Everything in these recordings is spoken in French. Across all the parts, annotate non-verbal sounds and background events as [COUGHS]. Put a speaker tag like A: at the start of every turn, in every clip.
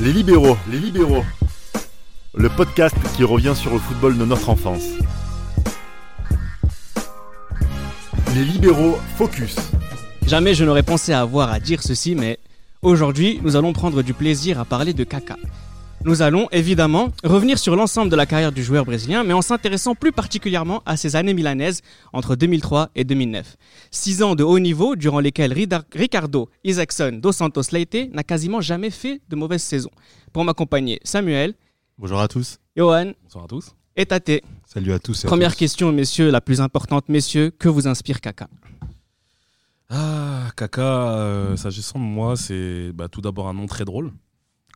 A: Les libéraux, les libéraux. Le podcast qui revient sur le football de notre enfance. Les libéraux focus.
B: Jamais je n'aurais pensé avoir à dire ceci, mais aujourd'hui, nous allons prendre du plaisir à parler de caca. Nous allons évidemment revenir sur l'ensemble de la carrière du joueur brésilien, mais en s'intéressant plus particulièrement à ses années milanaises entre 2003 et 2009. Six ans de haut niveau durant lesquels Ricardo Isaacson dos Santos Leite n'a quasiment jamais fait de mauvaise saison. Pour m'accompagner, Samuel,
C: Bonjour à tous.
B: Johan
D: Bonsoir à tous.
B: et Tate.
C: Salut à tous. et à
B: Première
C: tous.
B: question, messieurs, la plus importante, messieurs, que vous inspire caca
D: Ah, Kaka, euh, s'agissant de moi, c'est bah, tout d'abord un nom très drôle.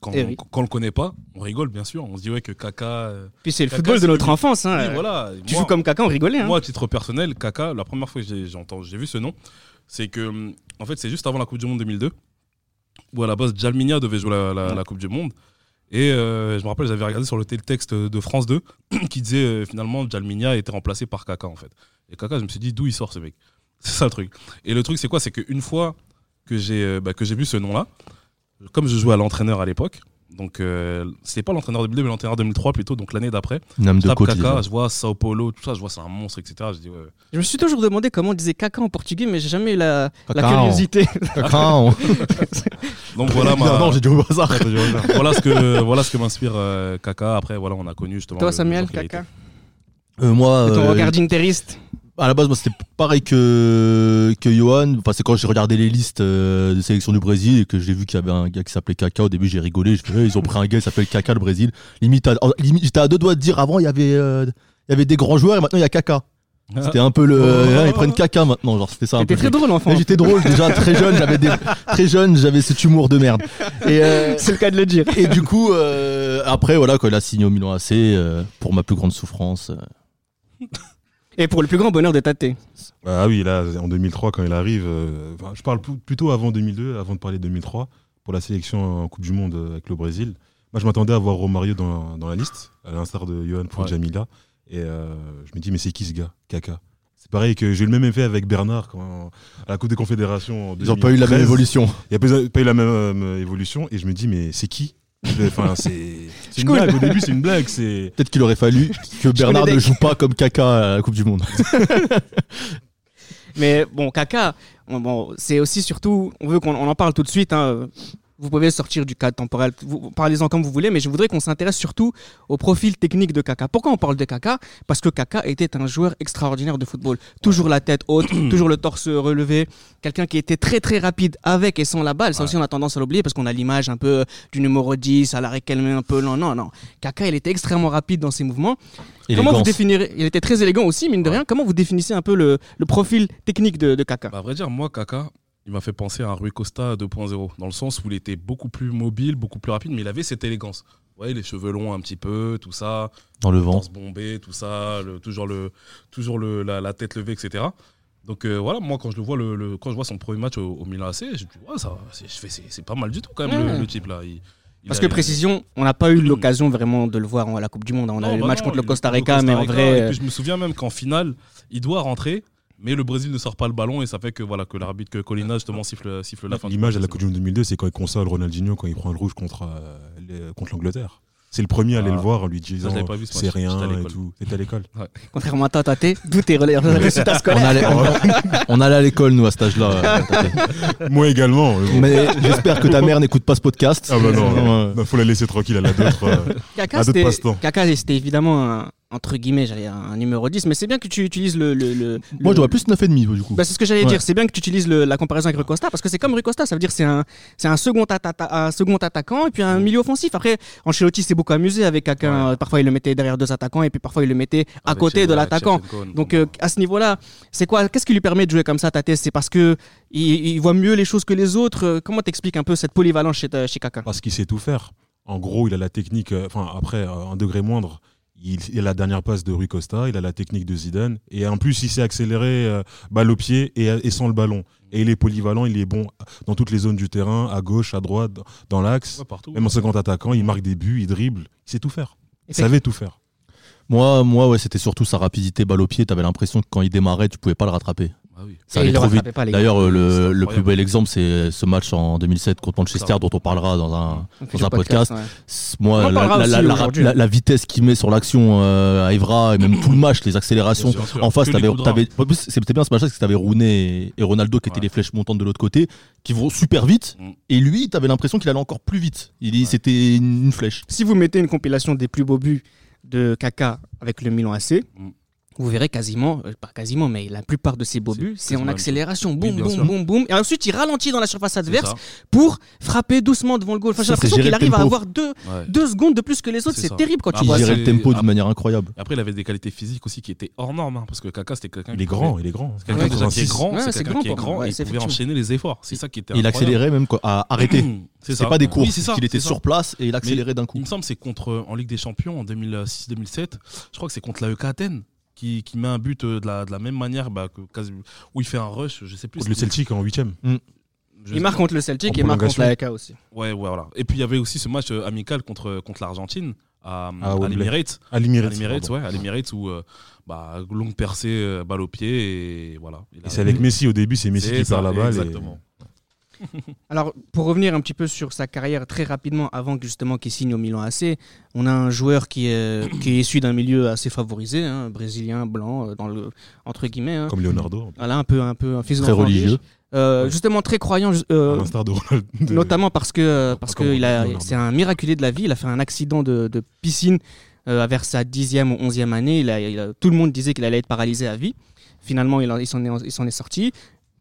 D: Quand,
B: Eh
D: quand on le connaît pas, on rigole bien sûr. On se dit ouais que Kaka. euh,
B: Puis c'est le football de notre enfance. Hein.
D: oui, voilà.
B: Tu
D: Moi-
B: joues comme caca, on rigolait. Hein.
D: Moi, à titre personnel, Kaka, la première fois que j'ai vu ce nom, c'est que hum, en fait c'est juste avant la Coupe du Monde 2002, où à la base Jalminia devait jouer la, la- la Coupe du Monde. Et euh, je me rappelle, j'avais regardé sur le télétexte de France 2 [CLEARS THROAT] qui disait euh, finalement Jalminia a été remplacé par Kaka en fait. Et Kaka, je me suis dit d'où il sort ce mec? [LAUGHS] C'est ça le truc. Et le truc c'est quoi? C'est qu'une fois que j'ai bah, que j'ai vu ce nom-là, comme je jouais à l'entraîneur à l'époque, donc euh, c'était pas l'entraîneur 2002 mais l'entraîneur 2003 plutôt, donc l'année d'après.
C: Âme
D: Je
C: de
D: tape. Kaka, je vois Sao Paulo, tout ça, je vois c'est un monstre, etc. Je dis ouais.
B: Je me suis toujours demandé comment on disait caca en portugais, mais j'ai jamais eu la, curiosité.
C: Cacao. [LAUGHS]
D: Donc voilà ma.
C: Non, j'ai dit au hasard.
D: voilà ce que [LAUGHS] voilà ce que m'inspire euh, Kaka. Après voilà, on a connu justement.
B: Toi,
D: le-
B: Samuel,
D: le joueur qu'il a
B: caca
C: Euh, moi,
B: Et ton
C: euh,
B: regard d'interiste
C: à la base, moi, c'était pareil que, que Johan. Enfin, c'est quand j'ai regardé les listes euh, de sélection du Brésil et que j'ai vu qu'il y avait un gars qui s'appelait Kaka. Au début, j'ai rigolé. Je ils ont pris un gars qui s'appelle Kaka, le Brésil. Limite, à- oh, limite, j'étais à deux doigts de dire avant, il y avait, euh, il y avait des grands joueurs et maintenant, il y a Kaka. C'était un peu le. euh, ils prennent Kaka maintenant. Genre, c'était ça.
B: T'étais très
C: le-
B: drôle, enfant.
C: J'étais drôle déjà très jeune, j'avais des très jeune, j'avais cet humour de merde. Et, euh,
B: C'est le cas de le dire.
C: et du coup, euh, après voilà, quand il a signé au Milan AC, euh, pour ma plus grande souffrance,
B: Et pour le plus grand bonheur de Tate.
E: Ah oui, là, en 2003, quand il arrive, euh, je parle pl- plutôt avant 2002, avant de parler de 2003, pour la sélection en Coupe du Monde euh, avec le Brésil. Moi, je m'attendais à voir Romario dans, dans la liste, à l'instar de Johan pour
D: Ouais.
E: Jamila. Et euh, je me dis, mais c'est qui ce gars? Kaka. C'est pareil que j'ai eu le même effet avec Bernard quand, à la Coupe des Confédérations. en
C: ils ont pas eu la même
E: 2013.
C: évolution.
E: Il n'y a pas, pas eu la même euh, évolution. Et je me dis, mais c'est qui? Enfin, c'est une
B: cool.
E: blague. Au début, c'est une blague. C'est
C: Peut-être qu'il aurait fallu que Bernard ne joue pas comme Kaka à la Coupe du Monde. [LAUGHS]
B: Mais bon, bon, c'est aussi surtout, on veut qu'on on en parle tout de suite. hein. Vous pouvez sortir du cadre temporel, vous, parlez-en comme vous voulez, mais je voudrais qu'on s'intéresse surtout au profil technique de Kaka. Pourquoi on parle de Kaka? Parce que Kaka était un joueur extraordinaire de football. Toujours la tête haute, [CLEARS THROAT] toujours le torse relevé, quelqu'un qui était très très rapide avec et sans la balle. Ça aussi, on a tendance à l'oublier parce qu'on a l'image un peu du numéro 10, à l'arrêt calmé un peu. Non, non, non. Kaka, il était extrêmement rapide dans ses mouvements. Comment vous définirez Il était très élégant aussi, mine de rien. Comment vous définissez un peu le, le profil technique de, de Kaka?
D: Bah, à vrai dire, moi, Kaka, il m'a fait penser à un Rui Costa 2.0, dans le sens où il était beaucoup plus mobile, beaucoup plus rapide, mais il avait cette élégance. Vous voyez, les cheveux longs un petit peu, tout ça,
C: Dans le vent.
D: torse bombé, tout ça, le- toujours, le, toujours le, la, la tête levée, etc. Donc euh, voilà, moi, quand je le vois, le, le- quand je vois son premier match au, au Milan AC, je me dis, ouais, ça, c'est, je fais- c'est, c'est pas mal du tout, quand même, le, le type là. Il- il
B: Parce
D: a-
B: que précision, on n'a pas eu l'occasion vraiment de le voir à la Coupe du Monde. On a eu le
D: bah
B: match
D: non,
B: contre le Costa Rica,
D: le
B: mais en vrai.
D: Et
B: euh,
D: puis je me souviens même qu'en finale, il doit rentrer, mais le Brésil ne sort pas le ballon et ça fait que voilà que l'arbitre que Colina justement siffle, siffle la fin.
E: L'image à la Coupe du Monde 2002, c'est quand il console Ronaldinho quand il prend le rouge contre, euh, contre l'Angleterre. C'est le premier à aller
D: Ah.
E: le voir en lui disant c'est rien et
D: l'école.
E: tout. T'étais à l'école.
B: Contrairement à toi, Tate, d'où tes relais- résultats
C: On
B: scolaires.
C: allait, on, allait à l'école, nous, à cet âge-là. euh.
E: Moi également. mais bon.
C: Mais j'espère que ta mère n'écoute pas ce podcast.
E: Ah bah non,
C: Euh,
E: bah, faut la laisser tranquille, elle a d'autres. euh, passe-temps.
B: C'était évidemment un, entre guillemets, j'allais un numéro 10, mais c'est bien que tu utilises le. le, le-
C: Moi,
B: le-
C: j'aurais plus 9,5 du coup.
B: Bah, c'est ce que j'allais
C: Ouais.
B: dire. C'est bien que tu utilises le- la comparaison avec Rui Costa parce que c'est comme Rui Costa. Ça veut dire c'est un, c'est un second, atta- un second attaquant et puis un milieu offensif. Après, Ancelotti s'est beaucoup amusé avec quelqu'un.
D: Ouais.
B: Parfois, il le mettait derrière deux attaquants et puis parfois, il le mettait à
D: Avec
B: côté de l'attaquant. Donc euh, à ce niveau-là, c'est quoi Qu'est-ce qui lui permet de jouer comme ça, Tate C'est parce que il, il voit mieux les choses que les autres? Euh, Comment t'expliques un peu cette polyvalence chez, ta- chez Kaka
E: Parce qu'il sait tout faire. En gros, il a la technique, euh, enfin après, euh, un degré moindre, il, il a la dernière passe de Rui Costa, il a la technique de Zidane, et en plus, il sait accélérer euh, balle au pied et, et sans le ballon. Et il est polyvalent, il est bon dans toutes les zones du terrain, à gauche, à droite, dans l'axe.
D: Ouais.
E: Même en second attaquant, il marque des buts, il dribble, il sait tout faire. Il savait tout faire.
C: Moi, moi ouais, c'était surtout sa rapidité balle au pied. T'avais l'impression que quand il démarrait, tu pouvais pas le rattraper.
D: Oui.
C: Ça
B: Et
C: allait trop vite. D'ailleurs, le, plus bel exemple, c'est ce match en 2007 contre Manchester, dont on parlera dans un, dans podcast.
B: ouais.
C: Moi,
B: en
C: la,
B: parlera
C: la-
B: aussi
C: la- la-
B: aujourd'hui.
C: la- la vitesse qu'il met sur l'action euh, à Evra, et même [CLEARS THROAT] tout le match, les accélérations.
D: Bien sûr,
C: En face, en c'était bien ce match-là, parce que t'avais Rooney et, et Ronaldo qui étaient
D: Ouais.
C: les flèches montantes de l'autre côté, qui vont super vite.
D: Mm.
C: Et lui, t'avais l'impression qu'il allait encore plus vite. Il,
D: Ouais.
C: C'était une, une flèche.
B: Si vous mettez une compilation des plus beaux buts de Kaka avec le Milan AC,
D: Mm.
B: Vous verrez quasiment, euh, pas quasiment, mais la plupart de ses beaux
D: C'est
B: buts, c'est
D: quasiment
B: en
D: la
B: accélération.
D: Oui,
B: Boum, boum, boum, boum. Et ensuite, il ralentit dans la surface adverse pour frapper doucement devant le goal. Enfin, j'ai l'impression qu'il arrive à avoir deux,
D: Ouais.
B: deux secondes de plus que les autres.
D: C'est
B: terrible quand
D: Ah,
B: tu
C: Il
B: vois
D: bah,
C: gérait le tempo d'une manière incroyable.
D: Après, il avait des qualités physiques aussi qui étaient hors normes, hein, parce que Kaka, c'était quelqu'un
E: Il est grand, il est grand.
D: C'est quelqu'un qui est
E: 86.
D: grand,
B: Ouais,
D: c'est quelqu'un
B: grand
D: qui est grand et il pouvait enchaîner les efforts. C'est ça qui était
C: il accélérait même à [CLEARS THROAT] arrêter.
D: C'est
C: pas des
D: ça,
C: qu'il était sur place et il accélérait d'un coup.
D: Il me semble que c'est contre en Ligue des Champions en 2006-2007. Je crois que c'est contre l'AEK Athènes qui, qui met un but euh, de la, de la même manière bah, que où il fait un rush, je sais plus.
E: Contre le Celtic en huitième.
D: Je-
B: Il marque contre le Celtic et marque contre la AK aussi.
D: Ouais, ouais, voilà. Et puis il y avait aussi ce match euh, amical contre, contre l'Argentine à,
E: Ah,
D: à l'Emirates.
E: À
D: À
E: l'Emirates.
D: ouais, à l'Emirates où euh, bah, longue percée, euh, balle au pied et voilà.
E: Et c'est avec Messi au début, c'est Messi qui perd la balle. et-
D: Exactement.
B: Alors, pour revenir un petit peu sur sa carrière très rapidement, avant justement qu'il signe au Milan AC, on a un joueur qui est, qui est issu d'un milieu assez favorisé, hein, brésilien, blanc, euh, dans le, entre guillemets. hein.
E: Comme Leonardo.
B: Voilà, un peu, un peu un fils
C: Très religieux.
B: Euh, Justement très croyant, euh,
E: À de
B: notamment parce que parce que il a, c'est un miraculé de la vie. Il a fait un accident de, de piscine euh, vers sa dixième ou onzième année. Il a- il a- tout le monde disait qu'il allait être paralysé à vie. Finalement, il, il s'en est, sorti.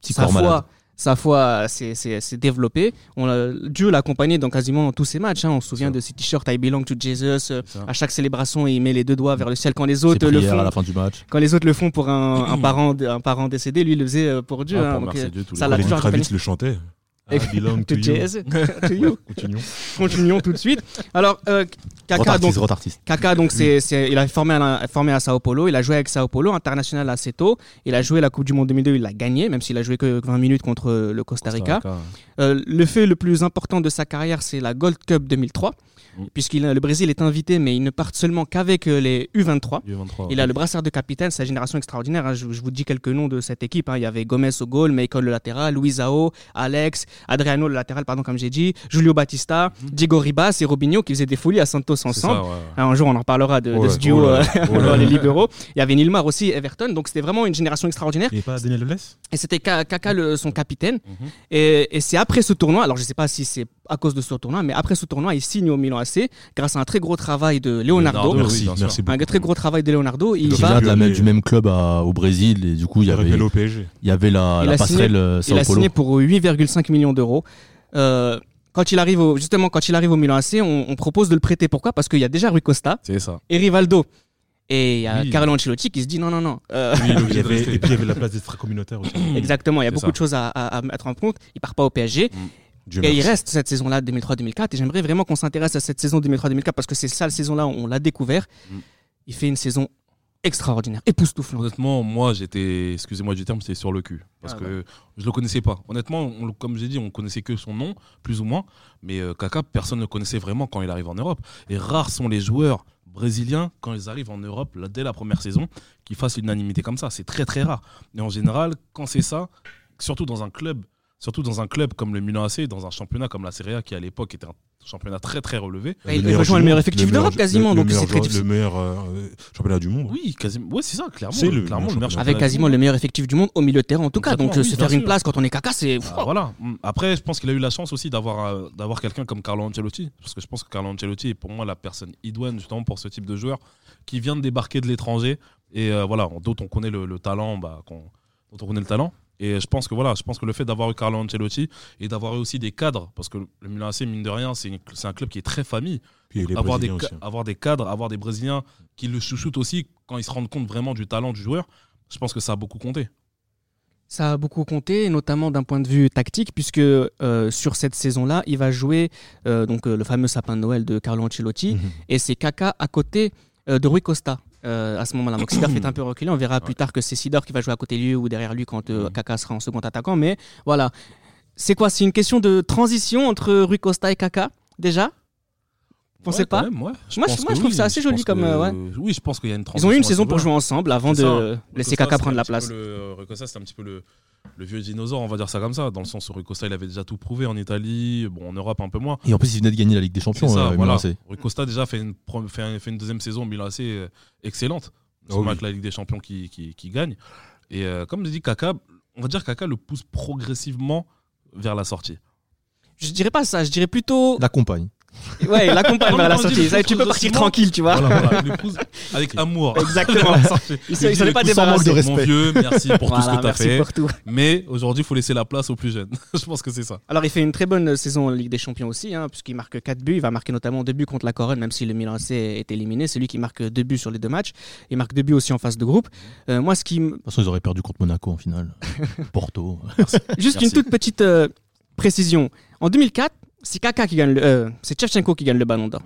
C: Petit
B: sa
C: corps
B: foi,
C: malade.
B: Sa foi s'est- s'est développée. On l'a- Dieu l'a accompagné dans quasiment tous ses matchs. hein. On se souvient de ses t-shirts I belong to Jesus. euh, à chaque célébration, il met les deux doigts vers le ciel quand les autres le
C: à
B: font.
C: la fin du match.
B: Quand les autres le font pour un, un [CLEARS THROAT] parent, un parent décédé, lui il le faisait euh, pour Dieu.
D: Ah,
B: hein.
D: pour
B: Donc, euh,
D: Dieu
B: ça l'a toujours
E: le chantait. I
B: Et-
E: belong [LAUGHS] to
B: To
E: you.
B: Jesus, to you.
E: Continuons.
B: Continuons tout de suite. Alors, euh, Kaka, donc. Kaka, c'est, il a formé à, formé à Sao Paulo. Il a joué avec Sao Paulo, international assez tôt. Il a joué la Coupe du Monde 2002, il l'a gagné, même s'il a joué que 20 minutes contre euh, le Costa Rica. Euh, le fait le plus important de sa carrière, c'est la Gold Cup 2003,
D: Mm.
B: puisqu'il le Brésil est invité, mais il ne part seulement qu'avec les U23.
D: U23,
B: Il a le brassard de capitaine, sa génération extraordinaire. hein. Je, je vous dis quelques noms de cette équipe. hein. Il y avait Gomez au goal, Michael le latéral, Luisao, Alex, Adriano le latéral, pardon, comme j'ai dit, Julio Batista, Diego Ribas et Robinho qui faisaient des folies à Santos ensemble.
D: ça, ouais.
B: Ah, Un jour, on en reparlera de, de
E: Oh
B: ce
E: là,
B: duo
E: oh là, oh
B: dans les libéraux. Il y avait Nilmar aussi, Everton. Donc, c'était vraiment une génération extraordinaire.
E: Et pas Daniel
B: Et c'était Ka- Kaka, le- son capitaine.
D: Mhm.
B: Et, et c'est après ce tournoi, alors je ne sais pas si c'est à cause de ce tournoi, mais après ce tournoi, il signe au Milan AC grâce à un très gros travail de Leonardo.
D: Leonardo, oui,
E: Merci, merci
B: Un
E: beaucoup.
B: très gros travail de Leonardo. Il
C: Il
B: va,
C: vient de la même- du même club à- au Brésil et du coup il y
E: Il
C: avait, il y avait la,
B: Il
C: passerelle
B: signé-
C: euh,
B: il a signé pour 8,5 millions d'euros. Euh, quand il arrive au, justement, quand il arrive au Milan AC, on, on propose de le prêter. Pourquoi? Parce qu'il y a déjà Rui Costa
D: ça.
B: et Rivaldo. Et il y a
D: Oui.
B: Carlo Ancelotti qui se dit non, non, non. euh,
D: il
E: y avait-. Et puis il y avait la place d'extra-communautaire aussi. [LAUGHS]
B: exactement, il y a beaucoup
D: ça.
B: de choses à, à- à mettre en compte. Il part pas au PSG.
E: Dieu
B: Et il reste cette saison-là, 2003-2004. Et j'aimerais vraiment qu'on s'intéresse à cette saison 2003-2004 parce que c'est ça, la saison-là, on l'a découvert.
D: Mm.
B: Il fait une saison extraordinaire, époustouflante.
D: Honnêtement, moi, j'étais, excusez-moi du terme, c'était sur le cul. Parce
B: Ah,
D: que je le connaissais pas. Honnêtement, on comme j'ai dit, on connaissait que son nom, plus ou moins. Mais euh, Kaka, personne ne le connaissait vraiment quand il arrive en Europe. Et rares sont les joueurs brésiliens, quand ils arrivent en Europe, là, dès la première saison, qui fassent l'unanimité comme ça. C'est très, très rare. Et en général, quand c'est ça, surtout dans un club, surtout dans un club comme le Milan AC, dans un championnat comme la Serie A, qui à l'époque était un championnat très, très relevé.
B: Et il rejoint le meilleur effectif d'Europe quasiment,
E: le
B: donc c'est très
E: joueur-
B: difficile.
E: Le meilleur euh, championnat du monde.
D: Oui, quasiment. Ouais, c'est ça, clairement.
E: C'est le
D: clairement,
E: meilleur
D: meilleur
E: championnat.
B: Avec quasiment le meilleur effectif du monde au milieu de terrain, en tout cas. Donc, euh,
D: oui,
B: se faire une place quand on est caca, c'est.
D: Ah, voilà. Mm. Après, je pense qu'il a eu la chance aussi d'avoir euh, d'avoir quelqu'un comme Carlo Ancelotti, parce que je pense que Carlo Ancelotti est pour moi la personne idoine justement pour ce type de joueur qui vient de débarquer de l'étranger et euh, voilà, dont on connaît le, le talent, bah, qu'on- dont on connaît le talent. Et je pense que voilà, je pense que le fait d'avoir eu Carlo Ancelotti et d'avoir eu aussi des cadres, parce que le Milan AC mine de rien, c'est une- c'est un club qui est très famille.
E: Puis les
D: Avoir des,
E: aussi.
D: avoir des cadres, avoir des Brésiliens qui le chouchoutent aussi quand ils se rendent compte vraiment du talent du joueur, je pense que ça a beaucoup compté.
B: Ça a beaucoup compté, notamment d'un point de vue tactique, puisque euh, sur cette saison-là, il va jouer euh, donc, euh, le fameux sapin de Noël de Carlo Ancelotti,
E: Mhm.
B: et c'est Kaka à côté euh, de Rui Costa. Euh, à ce moment-là, donc Sidor fait un peu reculer. On verra plus tard que c'est Sidor qui va jouer à côté de lui ou derrière lui quand euh,
D: Mhm.
B: Kaka sera en second attaquant. Mais voilà, c'est quoi? C'est une question de transition entre Rui Costa et Kaka déjà? Pensez
D: Ouais,
B: pas
D: quand même, ouais. Je
B: Moi,
D: pense
B: je- moi, je trouve
D: oui.
B: ça assez joli comme,
D: que-
B: euh,
D: Oui, je pense qu'il y a une
B: Ils ont eu
D: transition
B: une saison pour jouer ensemble avant de
D: ça.
B: laisser Kaka prendre la place.
D: le- Rui Costa, c'était un petit peu le, le vieux dinosaure, on va dire ça comme ça, dans le sens où Rui Costa, il avait déjà tout prouvé en Italie, bon, en Europe un peu moins.
C: Et en plus, il venait de gagner la Ligue des Champions.
D: Ça,
C: euh,
D: voilà. Déjà fait une, pre- fait, un- fait une deuxième saison Milan AC euh, excellente, seulement
E: oui.
D: avec la Ligue des Champions qui, qui, qui gagne. Et euh, comme je dis, Kaka, on va dire Kaka le pousse progressivement vers la sortie.
B: Je dirais pas ça, je dirais plutôt.
C: La compagne.
B: Ouais, il accompagne
D: Non,
B: vers la sortie. Ça, Tu peux partir tranquille, tu vois.
D: Voilà, voilà, il [LAUGHS] avec amour.
B: Exactement. [LAUGHS] Il s'en- il s'en est pas
C: Sans manque
B: débarrassé.
C: de respect.
D: Mon vieux, merci pour tout ce que tu as
B: merci
D: fait.
B: pour tout.
D: Mais aujourd'hui, il faut laisser la place aux plus jeunes. [LAUGHS] je pense que c'est ça.
B: Alors, il fait une très bonne saison en Ligue des Champions aussi, hein, puisqu'il marque 4 buts. Il va marquer notamment 2 buts contre la Corogne, même si le Milan AC est éliminé. C'est lui qui marque 2 buts sur les deux matchs. Il marque 2 buts aussi en phase de groupe. Euh, moi, ce qui. me-
C: De toute façon, ils auraient perdu contre Monaco en finale. Porto.
B: Juste
D: Merci.
B: une toute petite euh, précision. En 2004, c'est Kaka qui gagne le, euh, c'est qui gagne le Ballon d'Or.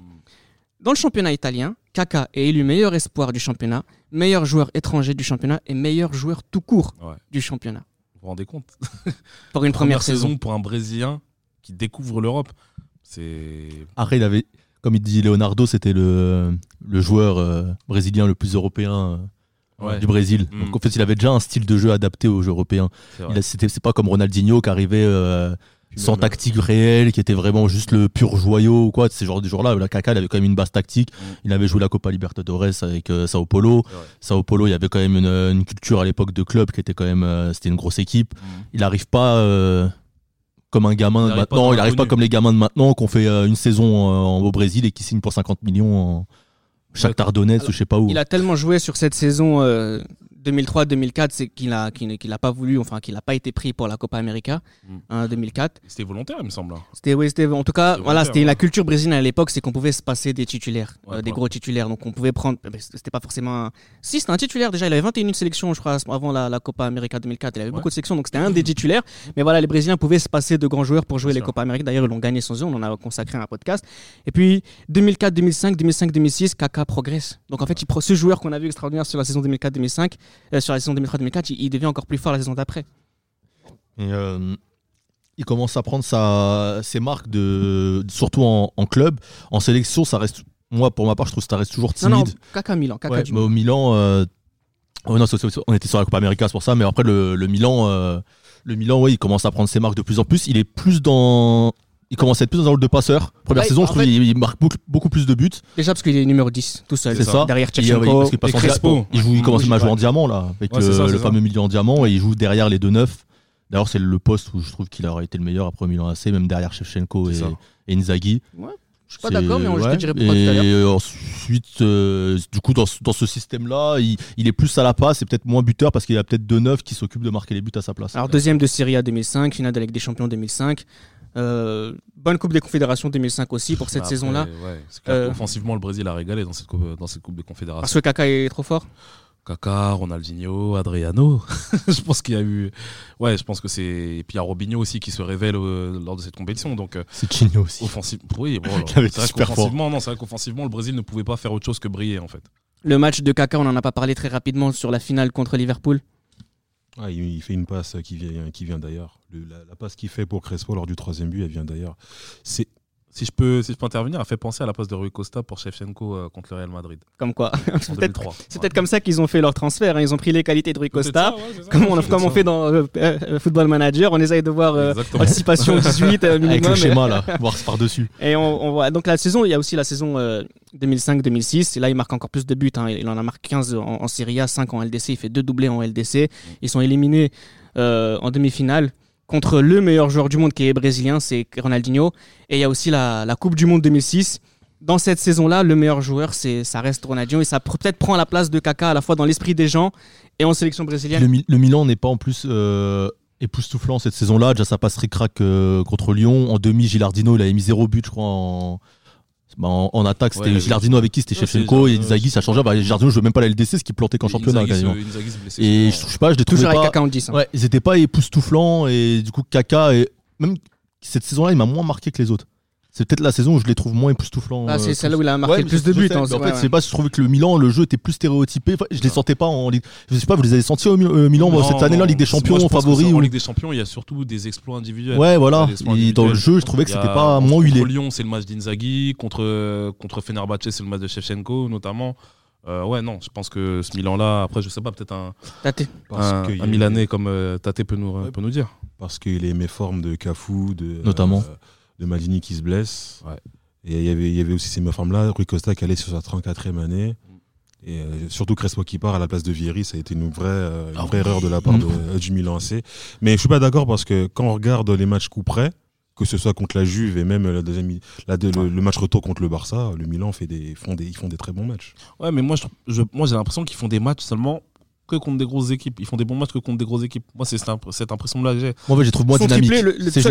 B: Dans le championnat italien, Kaka est élu meilleur espoir du championnat, meilleur joueur étranger du championnat et meilleur joueur tout court
D: Ouais.
B: du championnat.
D: Vous vous rendez compte? [LAUGHS]
B: Pour une première, saison.
D: pour un Brésilien qui découvre l'Europe. C'est.
C: Après, il avait, comme il dit Leonardo, c'était le, le joueur euh, brésilien le plus européen euh,
D: Ouais.
C: du Brésil.
D: Mm.
C: Donc en fait, il avait déjà un style de jeu adapté aux jeux européens.
D: c'est
C: Il
D: vrai.
C: a- c'était- C'est pas comme Ronaldinho qui arrivait euh, sans tactique réelle, qui était vraiment juste le pur joyau ou quoi. Ces genres de jours-là, la Kaka, il avait quand même une base tactique.
D: Mm.
C: Il avait joué la Copa Libertadores avec euh, Sao Paulo. Sao Paulo, il y avait quand même une, une culture à l'époque de club qui était quand même, euh, c'était une grosse équipe.
D: Mm.
C: Il n'arrive pas euh, comme un gamin
D: Il
C: de maintenant. Il n'arrive pas comme les gamins de maintenant qu'on fait une saison au Brésil et qui signent pour 50 millions en Donetsk,
B: Alors,
C: je sais pas où.
B: Il a tellement joué sur cette saison 2003-2004 c'est qu'il n'a qu'il a pas voulu enfin qu'il n'a pas été pris pour la Copa América
D: Mm.
B: hein, 2004
D: C'était volontaire, il me semble. hein.
B: c'était oui, c'était en tout cas
D: C'était
B: voilà c'était
D: ouais.
B: la culture brésilienne à l'époque c'est qu'on pouvait se passer des titulaires
D: Ouais,
B: euh, des gros titulaires donc on pouvait prendre eh ben, c'était pas forcément un... si c'était un titulaire déjà il avait 21 sélections je crois avant la, la Copa América 2004 il avait
D: Ouais.
B: beaucoup de sélections donc c'était un des titulaires mais voilà les Brésiliens pouvaient se passer de grands joueurs pour jouer
D: Bien
B: les
D: sûr.
B: Copa América d'ailleurs ils l'ont gagné sans eux on en a consacré un podcast et puis 2004 2005 2005 2006 Kaka progresse donc en fait il ce joueur qu'on a vu extraordinaire sur la saison 2004 2005 euh, sur la saison 2003 2004 il, il devient encore plus fort la saison d'après
C: euh, il commence à prendre sa, ses marques, de, surtout en, en club. En sélection, ça reste, moi pour ma part, je trouve que ça reste toujours
B: non non
C: timide.
B: Kaka Milan Kaka
C: Ouais,
B: du
C: mais au Milan, euh, oh non, on était sur la Copa América, c'est pour ça. Mais après, le, le Milan, le Milan, ouais, il commence à prendre ses marques de plus en plus. Il est plus dans. Il commence à être plus dans le rôle de passeur. Première
B: Ouais,
C: saison, je trouve
B: fait-
C: qu'il il marque beaucoup, beaucoup plus de buts.
B: Déjà parce qu'il est numéro 10 tout seul
C: C'est ça.
B: derrière
C: Il, euh, passe en
D: Crespo.
C: diamant. Il, joue, il commence à jouer
B: ouais.
C: en diamant, là, avec
D: Ouais,
C: le,
D: ça,
C: fameux milieu en diamant. Et il joue derrière les deux neufs. D'ailleurs, c'est le poste où je trouve qu'il aurait été le meilleur après Milan AC, même derrière Shevchenko et, et Inzaghi.
B: je suis pas d'accord mais on- je te
C: Ouais.
B: dirai pourquoi tout à l'heure
C: Et ensuite, euh, du coup, dans, ce- dans ce système-là, il, il est plus à la passe et peut-être moins buteur parce qu'il y a peut-être deux neufs qui s'occupent de marquer les buts à sa place.
B: Alors deuxième de Serie A 2005, finale de la Ligue des Champions 2005. Euh, bonne Coupe des Confédérations 2005 aussi pour cette saison-là.
D: ouais,
B: Euh,
D: qu'offensivement, le Brésil a régalé dans cette coupe, dans cette coupe des Confédérations.
B: Parce que Kaka est trop fort.
D: Kaka, Ronaldinho, Adriano. [LAUGHS] je pense qu'il y a eu. Ouais, je pense que c'est. Et puis il y a Robinho aussi qui se révèle euh, lors de cette compétition. Donc, euh,
C: C'est Chino aussi.
D: offensif. Oui, bon, [LAUGHS] c'est vrai qu'offensivement, non, c'est vrai qu'offensivement, le Brésil ne pouvait pas faire autre chose que briller, en fait.
B: Le match de Kaka, on en a pas parlé très rapidement sur la finale contre Liverpool.
E: Ah, il, fait une passe qui vient, qui vient d'ailleurs. Le- La, la passe qu'il fait pour Crespo lors du troisième but, elle vient d'ailleurs. C'est
D: Si je peux, si je peux intervenir, a fait penser à la passe de Rui Costa pour Shevchenko euh, contre le Real Madrid
B: Comme quoi. [LAUGHS] c'est peut-être
D: 2003.
B: c'est peut-être comme ça qu'ils ont fait leur transfert. hein. Ils ont pris les qualités de Rui Costa.
D: Comme
B: Comme on, comme on fait dans euh, euh, Football Manager, on essaye de voir anticipation 18 euh, [LAUGHS]
C: Avec
B: minimum.
C: le schéma, là, voir par-dessus.
B: Et on, on voit. Donc la saison, il y a aussi la saison euh, 2005-2006. Et là, il marque encore plus de buts. hein. Il en a marqué 15 en, en Serie A, 5 en LDC. Il fait deux doublés en LDC. Ils sont éliminés en demi-finale contre le meilleur joueur du monde qui est brésilien, c'est Ronaldinho. Et il y a aussi la, Coupe du Monde 2006. Dans cette saison-là, le meilleur joueur, c'est ça reste Ronaldinho. Et ça peut-être prend la place de Kaka à la fois dans l'esprit des gens et en sélection brésilienne.
C: Le, Mi- le Milan n'est pas en plus euh, époustouflant cette saison-là. Déjà, ça passe ric-rac euh, contre Lyon. En demi, Gilardino, il avait mis zéro but, je crois, en, bah, en, en attaque. C'était
D: Ouais,
C: Gilardino avec qui C'était Shevchenko et Inzaghi, ça changeait. Bah, Gilardino, je veux même pas la LDC, ce qui plantait qu'en championnat,
D: Inzaghi
C: quasiment.
D: Inzaghi
C: Et je, je sais pas, je les trouvais
B: Toujours avec
C: pas.
B: Kaka en 10. hein.
C: Ouais, ils étaient pas époustouflants et du coup Kaka et même cette saison-là il m'a moins marqué que les autres. C'est peut-être la saison où je les trouve moins époustouflants.
B: Ah,
C: euh,
B: c'est
C: tous.
B: celle-là où il a marqué
C: Ouais,
B: plus
C: je-
B: de buts.
C: sais,
B: hein,
C: en fait,
B: ouais.
C: c'est pas, je trouvais que le Milan, le jeu était plus stéréotypé. Enfin, je les sentais pas en Ligue. Je sais pas, vous les avez sentis au euh, Milan, moi,
D: Non,
C: cette année-là, Ligue des
D: moi,
C: Champions,
D: que
C: favori
D: c'est- En
C: ou-
D: Ligue des Champions, il y a surtout des exploits individuels.
C: Ouais, voilà. Et dans le jeu, je trouvais que c'était pas moins
D: contre
C: huilé.
D: Lyon, c'est le match d'Inzaghi. Contre, contre Fenerbahçe, c'est le match de Shevchenko, notamment. Euh, ouais, non, je pense que ce Milan-là, après, je sais pas, peut-être un,
B: Tate.
E: Parce
D: un, un
E: a-
D: Milanais comme euh, Tate peut nous, peut nous dire.
E: Parce qu'il est mes formes de Cafu, de,
C: Notamment.
E: euh, de Maldini qui se blesse.
D: Ouais.
E: Et il y avait, il y avait aussi ces formes-là. Rui Costa qui allait sur sa 34e année. Et euh, surtout Crespo qui part à la place de Vieri, ça a été une vraie, euh, une
D: Ah
E: vraie erreur de la part
C: Mm.
E: de, euh, du Milan AC. Mais je suis pas d'accord parce que quand on regarde les matchs coup près, que ce soit contre la Juve et même la deuxième, la- le, le match retour contre le Barça, le Milan fait des, font des, ils font des très bons matchs.
D: Ouais, mais moi, je, je- moi j'ai l'impression qu'ils font des matchs seulement que contre des grosses équipes. Ils font des bons matchs que contre des grosses équipes. Moi, c'est cette, imp- cette impression-là que j'ai.
C: Moi, en fait, je trouve moins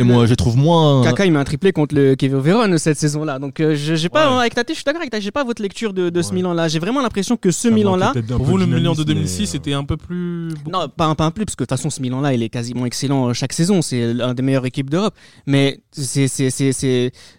C: moins- je trouve moins.
B: Kaka, il met un triplé contre le Kevin Vérone cette saison-là. Donc, euh, je- j'ai pas,
D: Ouais.
B: avec Tate, je suis d'accord avec Tate, j'ai pas votre lecture de, de ce. Milan-là. J'ai vraiment l'impression que ce Milan-là.
D: Pour
E: peu
D: vous, le Milan de
E: dynamisme,
D: 2006,
E: mais, euh,
D: c'était un peu plus.
B: Non, pas un, pas un plus, parce que de toute façon, ce Milan-là, il est quasiment excellent euh, chaque saison. C'est l'un des meilleures équipes d'Europe. Mais c'est-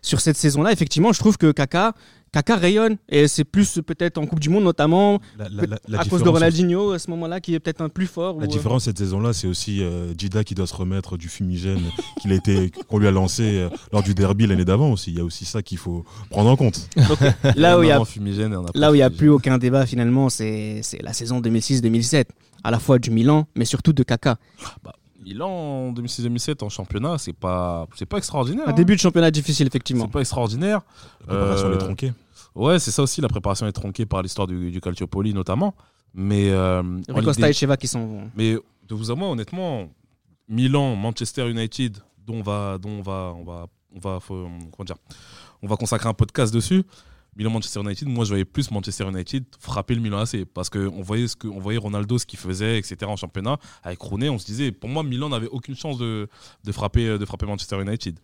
B: sur cette saison-là, effectivement, je trouve que Kaka, Kaka rayonne. Et c'est plus peut-être en Coupe du Monde, notamment
E: la- la- la- la
B: à cause de
E: différence-
B: Ronaldinho à ce moment-là, qui est peut-être un plus fort.
E: La
B: ou, euh,
E: différence cette saison-là, c'est aussi euh, Gida qui doit se remettre du fumigène [LAUGHS] qu'il a été, qu'on lui a lancé euh, lors du derby l'année d'avant aussi. Il y a aussi ça qu'il faut prendre en compte. [LAUGHS]
B: Là où il y a
D: avant fumigène et un après
B: Là où il n'y a
D: fumigène.
B: plus aucun débat finalement, c'est c'est la saison 2006-2007, à la fois du Milan, mais surtout de Kaka.
D: Milan en 2006-2007 en championnat, c'est pas, c'est pas extraordinaire.
B: Un
D: hein.
B: début de championnat difficile, effectivement.
D: C'est pas extraordinaire.
E: La préparation
D: Euh,
E: est tronquée.
D: Ouais, c'est ça aussi. La préparation est tronquée par l'histoire du, du Calciopoli notamment. Mais euh,
B: et Cheva qui sont.
D: Mais de vous à moi, honnêtement, Milan, Manchester United, dont on va, dont on va, on va, on va, faut- comment dire, on va consacrer un podcast dessus. Milan, Manchester United. Moi, je voyais plus Manchester United frapper le Milan AC parce que on voyait ce que, on voyait Ronaldo ce qu'il faisait, etc. En championnat avec Rooney, on se disait, pour moi, Milan n'avait aucune chance de, de frapper, de frapper Manchester United.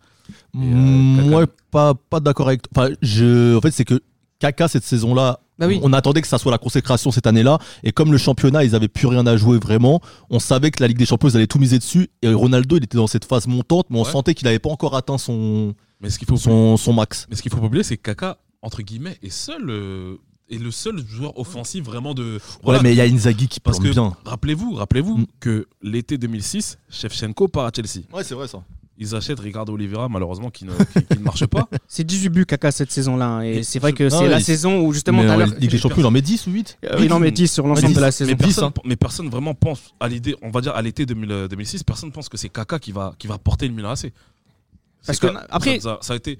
D: Euh,
C: Moi, pas, pas d'accord avec toi. Enfin, je... En fait, c'est que Kaka, cette saison-là,
B: Bah oui.
C: on attendait que ça soit la consécration cette année-là. Et comme le championnat, ils avaient plus rien à jouer vraiment, on savait que la Ligue des Champions, ils allaient tout miser dessus. Et Ronaldo, il était dans cette phase montante, mais on
D: Ouais.
C: sentait qu'il n'avait pas encore atteint son,
D: Mais ce qu'il faut,
C: son, son max.
D: mais ce qu'il faut pas oublier, c'est que Kaka, entre guillemets, est seul. euh, est le seul joueur offensif vraiment de.
C: Ouais, mais il y a Inzaghi qui
D: Parce que
C: bien.
D: rappelez-vous, rappelez-vous
C: Mm.
D: que l'été 2006, Shevchenko part à Chelsea.
C: Ouais, c'est vrai ça.
D: Ils achètent Ricardo Oliveira, malheureusement, qui ne, qui- qui ne marche pas. [LAUGHS]
B: C'est 18 buts Kaka cette saison-là. hein, Et
D: Et
B: c'est vrai que c'est la
C: il-
B: saison où justement
C: Mais
B: tout à
C: en
B: l'heure,
C: Ligue des Champions, il en met 10 ou 8
B: euh, il en met 10 sur l'ensemble de la
D: mais
B: saison.
D: personne,
C: hein.
D: mais personne vraiment pense à l'idée, on va dire à l'été 2000, 2006, personne pense que c'est Kaka qui va, qui va porter le Milan AC.
B: Parce que, après-
D: ça, a été.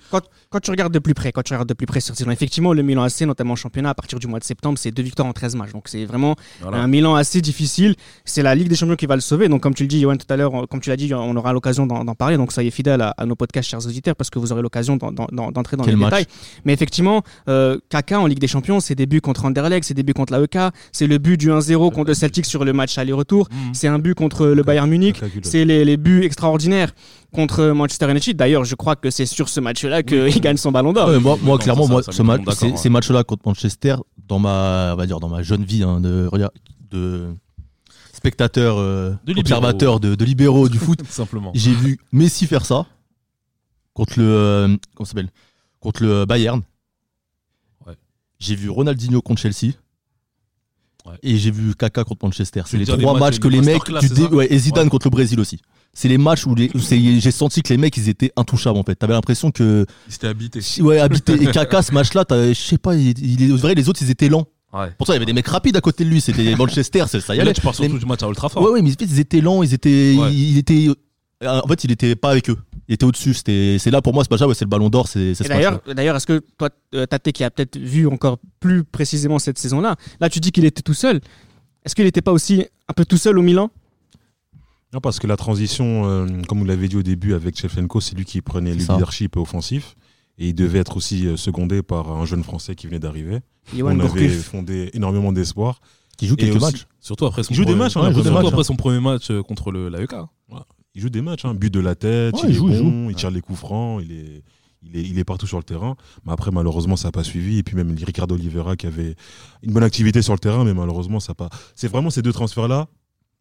B: Quand tu regardes de plus près, quand tu regardes de plus près cette saison, effectivement, le Milan AC, notamment en championnat, à partir du mois de septembre, c'est deux victoires en 13 matchs. Donc c'est vraiment
D: Voilà.
B: un Milan assez difficile. C'est la Ligue des Champions qui va le sauver. Donc, comme tu le dis, Johan, tout à l'heure, comme tu l'as dit, on aura l'occasion d'en parler. Donc, soyez fidèles à, à nos podcasts, chers auditeurs, parce que vous aurez l'occasion d'en- d'en- d'entrer dans
C: Quel
B: les
C: match.
B: détails. Mais effectivement, euh, Kaka en Ligue des Champions, c'est des buts contre Anderlecht, c'est des buts contre l'AEK, c'est le but du 1-0 contre le Celtic sur le match aller-retour,
D: Mhm.
B: c'est un but contre le Bayern Munich, c'est les, les buts extraordinaires contre Manchester United. D'ailleurs, je crois que c'est sur ce match-là qu'il gagne son ballon d'or.
C: Ouais, moi, moi,
D: Non,
C: clairement,
D: ça,
C: moi,
D: ça,
C: ce
D: ça,
C: match- ces, ces matchs-là contre Manchester, dans ma, on va dire, dans ma jeune vie hein, de, de spectateur, euh,
D: De
C: observateur de, de libéraux du foot, [LAUGHS]
D: Simplement.
C: j'ai vu Messi faire ça contre le, euh, comment s'appelle, contre le Bayern.
D: Ouais.
C: J'ai vu Ronaldinho contre Chelsea.
D: Ouais.
C: Et j'ai vu Kaka contre Manchester. C'est les trois
D: matchs
C: que les mecs. tu dé- ouais, et Zidane
D: Ouais.
C: contre le Brésil aussi. C'est les matchs où, c'est- j'ai senti que les mecs ils étaient intouchables en fait. T'avais l'impression que
D: Il s'était habité.
C: Ouais, habité. Et Kaka, ce match-là, t'as- je sais pas, il, il est vrai, les autres, ils étaient lents.
D: Ouais.
C: Pourtant, il y avait des mecs rapides à côté de lui. C'était [LAUGHS] Manchester, ça, ça y
D: là, tu parles surtout
C: Les-
D: du match à Old Trafford.
C: Ouais, ouais, mais ils étaient lents, ils étaient.
D: Ouais.
C: Il, était. euh, En fait, il était pas avec eux. Il était au-dessus. C'était- C'est là pour moi, ce match-là, ouais, c'est le ballon d'or, c'est c'est.
B: D'ailleurs, d'ailleurs, est-ce que toi, euh, Tate, qui a peut-être vu encore plus précisément cette saison-là, là, tu dis qu'il était tout seul. Est-ce qu'il n'était pas aussi un peu tout seul au Milan?
E: Non, parce que la transition, euh, comme vous l'avez dit au début avec Shevchenko, c'est lui qui prenait le
C: ça.
E: leadership offensif. Et il devait être aussi euh, secondé par un jeune Français qui venait d'arriver. On avait
B: Gourcuff.
E: fondé énormément d'espoir.
C: Qui joue quelques
E: aussi-
C: matchs.
D: Surtout après son
E: Il joue des
D: premier-
E: matchs, hein, joue des matchs,
D: après
E: hein.
D: son premier match euh, contre le l'AEK.
E: Il joue des matchs, hein. but de la tête,
C: Ouais,
E: il,
C: il
E: est
C: joue, il
E: bon, il tire les coups francs, il est, il, est, il est partout sur le terrain. Mais après, malheureusement, ça n'a pas suivi. Et puis même Ricardo Oliveira qui avait une bonne activité sur le terrain, mais malheureusement, ça n'a pas. C'est vraiment ces deux transferts-là.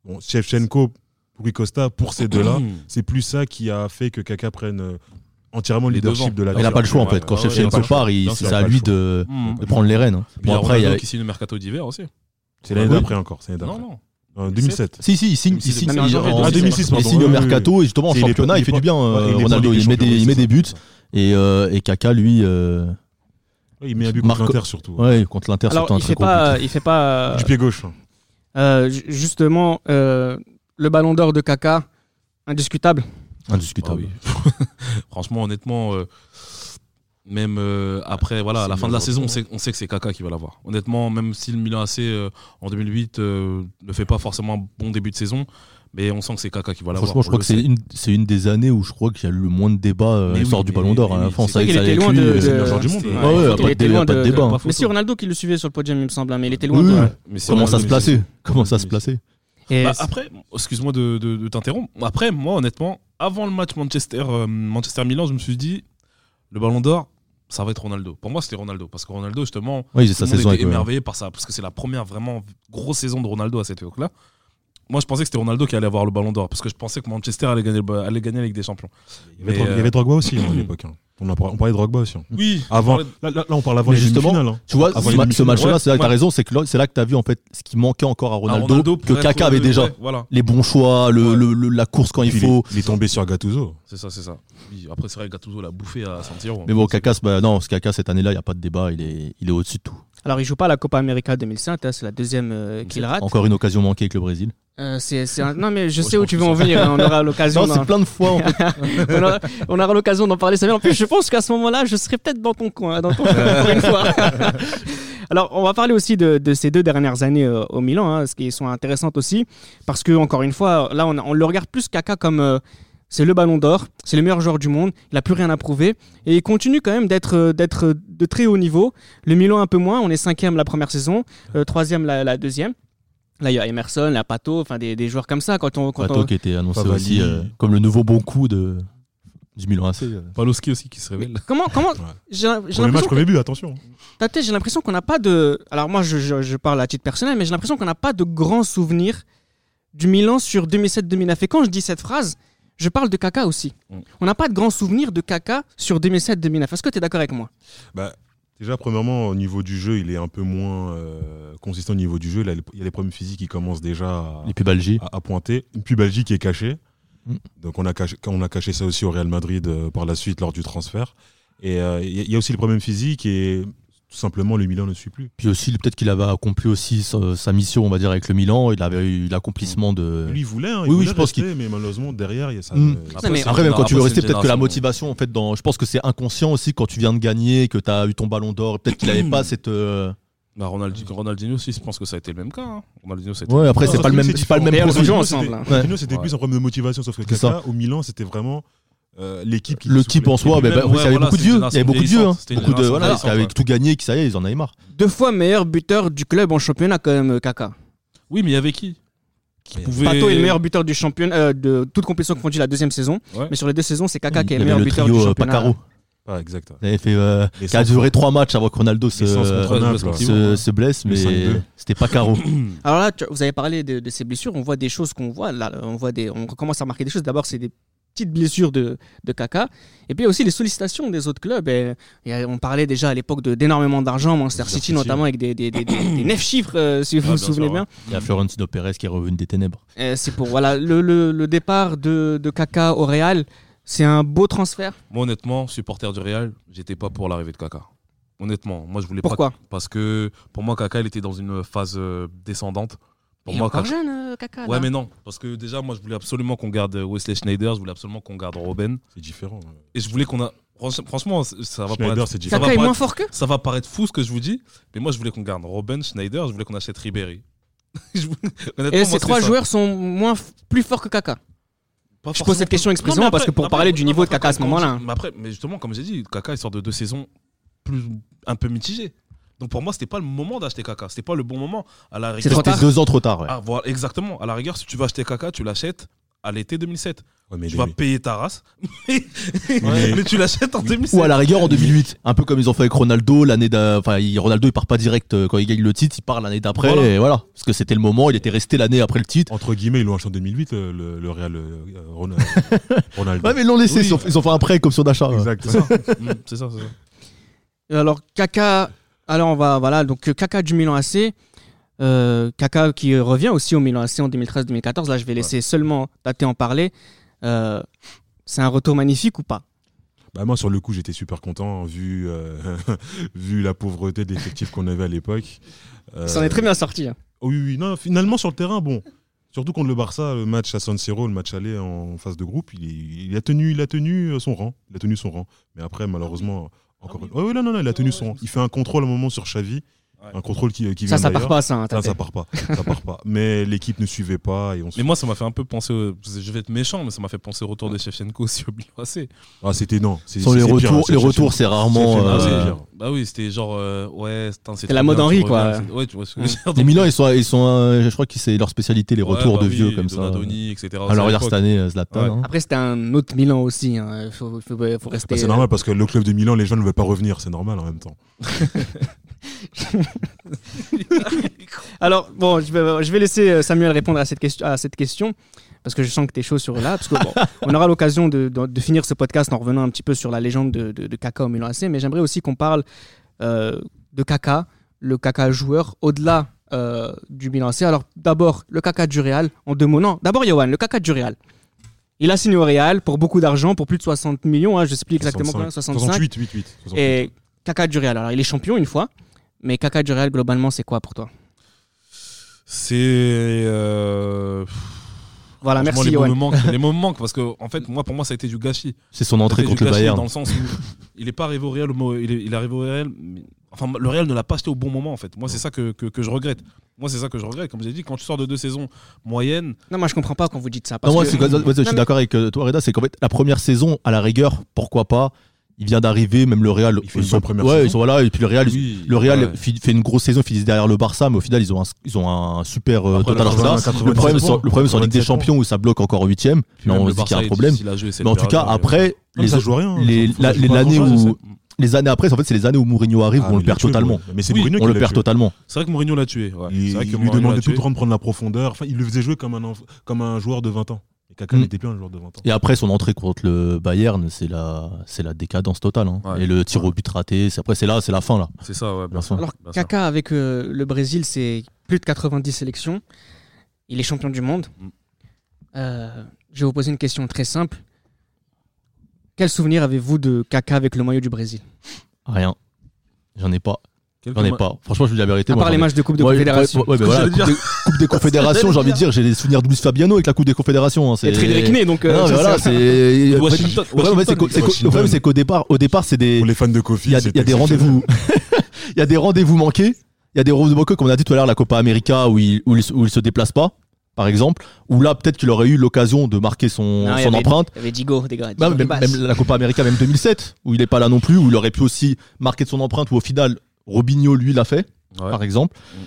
E: Bon, Shevchenko, Rui Costa, pour ces [CLEARS THROAT] deux-là, c'est plus ça qui a fait que Kaka prenne euh, entièrement le leadership de la
C: Il n'a pas le choix en fait. Quand
E: il pas le
C: part, il- c'est à
E: il
C: lui
E: le
C: de, de prendre les rênes. hein. Bon
D: il
C: après, il y a-
D: qui signe le mercato d'hiver aussi.
E: C'est l'année
C: Oui.
E: d'après encore. C'est l'année
D: Non,
E: d'après.
D: non.
E: En 2007.
C: Si, si, il signe, il
D: 2006,
C: signe,
B: non, mais
C: il-
B: en janvier
C: en-
E: 2006,
C: il
E: pardon.
C: signe au
E: Oui, oui, oui.
C: mercato et justement en
E: il
C: championnat, il fait du bien.
E: ouais,
C: euh,
E: il
C: Ronaldo, il met des, il met des buts et, euh, et Kaka lui, euh,
E: Ouais, Il met un but contre l'Inter surtout.
C: ouais, contre l'Inter, un
B: il
C: très
B: fait pas, il fait pas.
E: Du pied gauche. hein.
B: euh, ju- justement, euh, le ballon d'or de Kaka, indiscutable.
C: Indiscutable.
D: Ah oui. [LAUGHS] Franchement, honnêtement, euh, même euh, après, voilà, à la fin de la saison, on sait, on sait que c'est Kaka qui va l'avoir. Honnêtement, même si le Milan AC euh, en 2008 euh, ne fait pas forcément un bon début de saison, mais on sent que c'est Kaka qui va l'avoir.
C: Franchement, je crois que c'est une, c'est une des années où je crois qu'il y a eu le moins de débats euh,
D: Mais
C: à l'histoire
D: oui,
C: du Ballon d'or. à la
D: oui,
C: fin, ça
B: était
C: avec
B: loin
C: lui,
B: de-
E: C'est le
B: de-
E: meilleur joueur du monde. hein.
C: Ouais, ouais,
B: Il
C: pas de
B: était loin
C: de
B: de-
C: débat.
B: Mais c'est Ronaldo qui le suivait sur le podium, il me semble, hein, mais il était loin
C: Oui,
B: de.
C: oui.
D: Mais c'est
C: Comment ça se plaçait Comment ça se plaçait
B: Et
D: Bah, après, excuse-moi de, de- de t'interrompre. Après, moi, honnêtement, avant le match Manchester, euh, Manchester-Milan, je me suis dit, le ballon d'or, ça va être Ronaldo. Pour moi, c'était Ronaldo. Parce que Ronaldo, justement,
C: Oui, c'est
D: tout
C: sa
D: le monde
C: saison
D: était
C: avec. euh,
D: émerveillé par ça. Parce que c'est la première vraiment grosse saison de Ronaldo à cette époque-là. Moi, je pensais que c'était Ronaldo qui allait avoir le ballon d'or. Parce que je pensais que Manchester allait gagner, allait gagner la Ligue des Champions.
E: Il y avait
D: Mais,
E: Drog- il y
D: euh,
E: avait Drogba aussi à l'époque. hein. On, on parlait de Drogba aussi. hein.
D: Oui.
E: Avant, là, là- là, on parle avant
C: Mais
E: les
C: justement,
E: demi-finales. hein.
C: Tu vois,
E: Avant
C: ce, ma- match-là,
D: Ouais,
C: c'est là que t'as
D: ouais.
C: raison, c'est que là, c'est là que t'as vu en fait ce qui manquait encore à Ronaldo, que Kaka avait déjà.
D: ouais, voilà.
C: Les bons choix, le,
D: Ouais.
C: le- le- la course quand il faut.
E: Il est tombé sur Gattuso.
D: C'est ça, c'est ça. Oui, après, c'est vrai que Gattuso l'a bouffé à San Siro.
C: Mais bon, Kaka, bah, non, ce Kaka cette année-là, il n'y a pas de débat, il est, il est au-dessus de tout.
B: Alors, il joue pas à la Copa América 2005, hein, c'est la deuxième euh, qu'il rate.
C: Encore une occasion manquée avec le Brésil.
B: Euh, c'est, c'est un- Non, mais je sais
D: je
B: où tu veux en
D: ça-
B: venir. hein, On aura l'occasion.
C: Non, c'est plein de fois en [LAUGHS] fait.
B: on, aura, on aura l'occasion d'en parler. Samir. En plus, je pense qu'à ce moment-là, je serai peut-être dans ton coin, hein, dans ton coin pour une fois. [LAUGHS] Alors, on va parler aussi de, de ces deux dernières années euh, au Milan, hein, ce qui sont intéressantes aussi, parce que encore une fois, là, on, on le regarde plus Kaka comme euh, c'est le Ballon d'Or, c'est le meilleur joueur du monde, il n'a plus rien à prouver, et il continue quand même d'être d'être de très haut niveau. Le Milan un peu moins, on est cinquième la première saison, euh, troisième la, la deuxième. Là, il y a Emerson, la Pato, enfin des, des joueurs comme ça. Quand on, quand
C: Pato
B: on-
C: qui était annoncé
E: Favali.
C: aussi euh, comme le nouveau bon coup de, du Milan AC. euh.
D: Palowski aussi qui se révèle.
B: Comment, comment
E: Ouais.
B: j'ai j'ai
E: match,
B: l'impression que-
E: premier but, attention.
B: J'ai l'impression qu'on n'a pas de. Alors moi, je, je- je parle à titre personnel, mais j'ai l'impression qu'on n'a pas de grands souvenirs du Milan sur 2007-2009. Et quand je dis cette phrase, je parle de Kaka aussi.
D: Mm.
B: On n'a pas de grands souvenirs de Kaka sur 2007-2009. Est-ce que tu es d'accord avec moi?
E: Bah, déjà, premièrement, au niveau du jeu, il est un peu moins euh, consistant au niveau du jeu. Là, il y a les problèmes physiques qui commencent déjà à, à- à pointer. Une pubalgie qui est cachée.
C: Mm.
E: Donc, on a, caché, on a caché ça aussi au Real Madrid euh, par la suite lors du transfert. Et euh, il y, a- il y a aussi le problème physique et tout simplement, le Milan ne suit plus.
C: Puis aussi, peut-être qu'il avait accompli aussi sa, sa mission, on va dire, avec le Milan. Il avait eu l'accomplissement de.
E: Lui, il voulait, hein,
C: Oui,
E: il
C: oui,
E: voulait
C: je pense
E: mais malheureusement, derrière, il y a ça.
C: Mm.
E: euh,
B: Non, mais
D: c'est
C: Après, même quand tu veux rester, peut-être que la motivation, en fait, dans, je pense que c'est inconscient aussi quand tu viens de gagner, que tu as eu ton ballon d'or. Peut-être qu'il n'avait pas cette. euh,
D: Bah, Ronaldinho, Ronaldinho aussi, je pense que ça a été le même cas. hein. Ronaldinho, été
C: Ouais, après, c'est pas le même, pas le même profil.
E: Ronaldinho,
B: ensemble,
E: c'était- c'était plus un problème de motivation, sauf que Kaka, au Milan, c'était vraiment euh, l'équipe qui
C: Le type en soi, bah, bah, il y avait
D: voilà,
C: beaucoup de vieux. Il y avait beaucoup de vieux. hein.
D: génération
C: Beaucoup de,
D: vieillissante,
C: voilà,
D: vieillissante,
C: qui avaient tout gagné, qui ça y est, ils en avaient marre.
B: Deux fois meilleur buteur du club en championnat, quand même, Kaka.
D: Oui, mais il y avait qui pouvait.
B: Pato est le meilleur buteur du championnat, euh, de toute compétition confondue la deuxième saison.
D: Ouais.
B: Mais sur les deux saisons, c'est Kaka qui est le meilleur
C: le
B: buteur du
C: trio euh,
B: championnat.
C: Pacaro.
E: Ah, exact.
C: Il avait fait, euh, qui a duré trois matchs avant que Ronaldo se,
D: se-
C: se, se blesse,
E: Le
C: mais
E: 5-2.
C: c'était pas Caro. [CLEARS THROAT]
B: Alors là, tu- vous avez parlé de, de ces blessures. On voit des choses qu'on voit. Là, on voit des, on commence à remarquer des choses. D'abord, c'est des petites blessures de, de Kaka. Et puis aussi les sollicitations des autres clubs. Et, et, euh, on parlait déjà à l'époque de- d'énormément d'argent, Manchester City,
E: City,
B: notamment avec des, des, des, des- [COUGHS] des neuf chiffres, euh, si vous
D: Ah,
B: vous souvenez
D: sûr,
B: bien.
C: Il y a Florentino Pérez qui est revenu des ténèbres.
B: C'est pour voilà le, le, le départ de, de Kaka au Real. C'est un beau transfert.
D: Moi, honnêtement, supporter du Real, j'étais pas pour l'arrivée de Kaka. Honnêtement, moi, je voulais
B: Pourquoi?
D: Pas. Parce que pour moi, Kaka, il était dans une phase euh, descendante. Pour
B: Il est
D: moi,
B: encore jeune, euh, Kaka.
D: Ouais,
B: là.
D: mais non. Parce que déjà, moi, je voulais absolument qu'on garde Wesley Schneider, je voulais absolument qu'on garde Robben.
E: C'est différent.
D: Et je voulais qu'on a. Franch- Franchement, ça va
E: Schneider,
D: paraître.
E: c'est
D: ça
E: différent.
D: va
B: Kaka est
D: paraître-
B: moins fort que
D: Ça va paraître fou ce que je vous dis, mais moi je voulais qu'on garde Robben, Schneider, je voulais qu'on achète Ribéry. [LAUGHS] Je voulais- honnêtement,
B: Et
D: moi,
B: ces trois
D: ça.
B: joueurs sont moins f- plus forts que Kaka.
D: Pas
B: Je
D: forcément
B: pose cette question
D: Non,
B: expressément
D: mais
B: parce
D: après-
B: que pour
D: après-
B: parler du
D: non,
B: niveau de
D: après,
B: Kaka à ce moment-là.
D: Mais après, mais justement, comme j'ai dit, Kaka il sort de deux saisons plus un peu mitigées. Donc pour moi, c'était pas le moment d'acheter Kaka. C'était pas le bon moment. À la
B: C'est
D: rigueur,
B: trop
C: C'était
B: tard.
C: deux ans trop tard. ouais.
D: Ah, voilà, exactement. À la rigueur, si tu veux acheter Kaka, tu l'achètes à l'été 2007.
E: Ouais, mais
D: tu vas payer ta race, [LAUGHS] mais,
E: Ouais.
D: mais tu l'achètes en 2007.
C: Ou à la rigueur en 2008, un peu comme ils ont fait avec Ronaldo l'année enfin il- Ronaldo il part pas direct euh, quand il gagne le titre, il part l'année d'après
D: Voilà.
C: et voilà parce que c'était le moment, il était resté l'année après le titre.
E: Entre guillemets, ils l'ont acheté en 2008, le, le- le Real euh, Ron- Ronaldo. [LAUGHS]
C: Ouais mais ils l'ont laissé,
D: Oui.
C: ils, ont, ils ont fait un prêt comme son achat.
E: Exact.
D: C'est ça, c'est ça, c'est ça.
B: Alors, Kaka, alors on va, voilà, donc euh, Kaka du Milan AC. Euh, Kaka qui revient aussi au Milan AC en 2013-2014. Là, je vais laisser seulement Tate en parler. Euh, c'est un retour magnifique ou pas?
E: Bah moi sur le coup j'étais super content vu euh, [LAUGHS] vu la pauvreté de l'effectif qu'on avait à l'époque.
B: Il s'en est très bien sorti. hein.
E: oh oui oui non finalement sur le terrain bon surtout contre le Barça le match à San Siro le match aller en phase de groupe il a tenu il a tenu son rang il a tenu son rang mais après malheureusement encore
D: Ah oui.
E: Ouais, ouais, non non non il a tenu
D: Ouais,
E: son il fait un contrôle à un moment sur Xavi
D: Ouais.
E: un contrôle qui, qui
B: Ça,
E: vient
B: ça part pas, ça. hein,
E: ça, part pas ça part pas mais [LAUGHS] l'équipe ne suivait pas et on se-
D: Mais moi, ça m'a fait un peu penser. au- Je vais être méchant, mais ça m'a fait penser au retour de Shevchenko aussi au Milan AC.
E: ah c'était non c'est-
C: Sur les retours,
E: hein,
C: les
E: c'est-
C: retours c'est rarement
D: Ah
C: euh.
D: Bah oui, c'était genre. euh, ouais, C'est
B: la mode
D: bien,
B: Henry,
D: tu
B: quoi.
D: reviens, c'est- Ouais, tu vois ce que je veux dire.
C: les Milan ils sont ils sont euh, je crois que c'est leur spécialité les
D: ouais,
C: retours
D: bah
C: de
D: oui,
C: vieux comme ça.
D: Etc.
C: Alors regarde cette année euh, Zlatan. Hein.
B: Après, c'était un autre Milan aussi. hein. Il faut, faut- faut rester.
E: Bah, c'est normal parce que le club de Milan les gens ne veulent pas revenir c'est normal en même temps [LAUGHS] [LAUGHS]
B: Alors, bon, je vais, je vais laisser euh, Samuel répondre à cette question, à cette question parce que je sens que tu es chaud sur là. Parce que, bon, [LAUGHS] on aura l'occasion de, de- de finir ce podcast en revenant un petit peu sur la légende de, de, de Kaka au Milan AC. Mais j'aimerais aussi qu'on parle euh, de Kaka, le Kaka joueur, au-delà euh, du Milan AC. Alors, d'abord, le Kaka du Real, en deux mots. Non, d'abord, Johan, le Kaka du Real. Il a signé au Real pour beaucoup d'argent, pour plus de 60 millions, hein, je ne sais plus exactement combien, 65.
E: 68 8 8
B: Et Kaka du Real. Alors, il est champion une fois, mais Kaka du Real, globalement, c'est quoi pour toi?
D: C'est. euh,
B: Voilà, merci,
D: les me manquent, [LAUGHS] les mots me manquent parce que, en fait, moi, pour moi, ça a été du gâchis.
C: C'est son entrée contre
D: du
C: le
D: gâchis
C: Bayern.
D: Dans le sens où il est pas arrivé au Real, il est, il est arrivé au Real. mais- Enfin, le Real ne l'a pas acheté au bon moment, en fait. Moi, c'est ça que, que, que je regrette. Moi, c'est ça que je regrette. Comme j'ai dit, quand tu sors de deux saisons moyennes,
B: Non, moi je comprends pas quand vous dites ça.
C: Non, moi,
B: que-
C: ouais, ouais, je suis d'accord avec euh, toi, Reda. C'est qu'en fait, la première saison, à la rigueur, pourquoi pas Il vient d'arriver, même le Real.
E: Il fait bonne première
C: ouais,
E: saison.
C: ils sont voilà. Et puis le Real,
D: Oui,
C: le Real
D: ouais.
C: fait une grosse saison, finissent derrière le Barça, mais au final, ils ont un, ils ont un super euh,
E: Après,
C: total
E: le
C: résultat.
E: 97
C: Le problème, sur, le problème sur la Ligue des
E: 97
C: Champions où ça bloque encore en huitième. Là,
D: même
C: on se dit qu'il y a un problème. Mais en tout cas, après, l'année
E: grand-chose,
C: où, les années après, en fait, c'est les années où Mourinho arrive
E: Ah,
C: où on le perd
E: tué,
C: totalement.
E: ouais. Mais c'est
D: Oui,
E: Mourinho
C: On
E: qui
C: le perd
E: tué.
C: totalement.
D: C'est vrai que Mourinho l'a tué. ouais.
E: Il,
D: C'est vrai que
E: il lui demandait tout le temps de prendre la profondeur. Enfin, il le faisait jouer comme un, comme un joueur de 20 ans. Et Kaka
C: Mm.
E: n'était plus un joueur de 20 ans.
C: Et après son entrée contre le Bayern, c'est la, c'est la décadence totale. hein.
D: Ouais.
C: Et le tir au but raté, c'est- après c'est là, c'est la fin là.
D: C'est ça, ouais. bien sûr.
B: Alors,
D: Bien sûr.
B: Kaka avec euh, le Brésil, c'est plus de 90 sélections. Il est champion du monde.
D: Mm.
B: Euh, je vais vous poser une question très simple. Quel souvenir avez-vous de Kaka avec le maillot du Brésil?
C: Rien. J'en ai pas. J'en ai pas. Franchement, je vous dis la vérité.
B: À
C: moi,
B: part les
C: j'en ai-
B: matchs de Coupe de
C: Ouais,
B: Confédération.
C: ouais, ouais, mais
D: Ce [LAUGHS] que
C: voilà,
D: j'allais
C: coupe, des, Coupe des Confédérations, j'ai envie de dire, j'ai des souvenirs de Luis Fabiano avec la Coupe des Confédérations. hein, c'est-
B: Et Frédéric Ney, donc. euh,
C: Non, mais voilà,
B: c'est-. [LAUGHS]
D: Washington.
C: le problème, c'est qu'au- départ, au départ, c'est des.
E: Pour les fans de Kofi,
C: Il y a, il y a des rendez-vous. [LAUGHS] Il y a des rendez-vous manqués. Il y a des rendez-vous manqués, comme on a dit tout à l'heure, la Copa América où il, où il, où il se déplace pas, par exemple. Où là, peut-être qu'il aurait eu l'occasion de marquer son,
B: Non, il y
C: son
B: avait-
C: empreinte.
B: Il y avait Digo, des gars.
C: Même, la Copa América, même 2007, où il est pas là non plus, où il aurait pu aussi marquer de son empreinte, où au final, Robinho, lui, l'a fait,
D: Ouais.
C: par exemple.
D: Mm.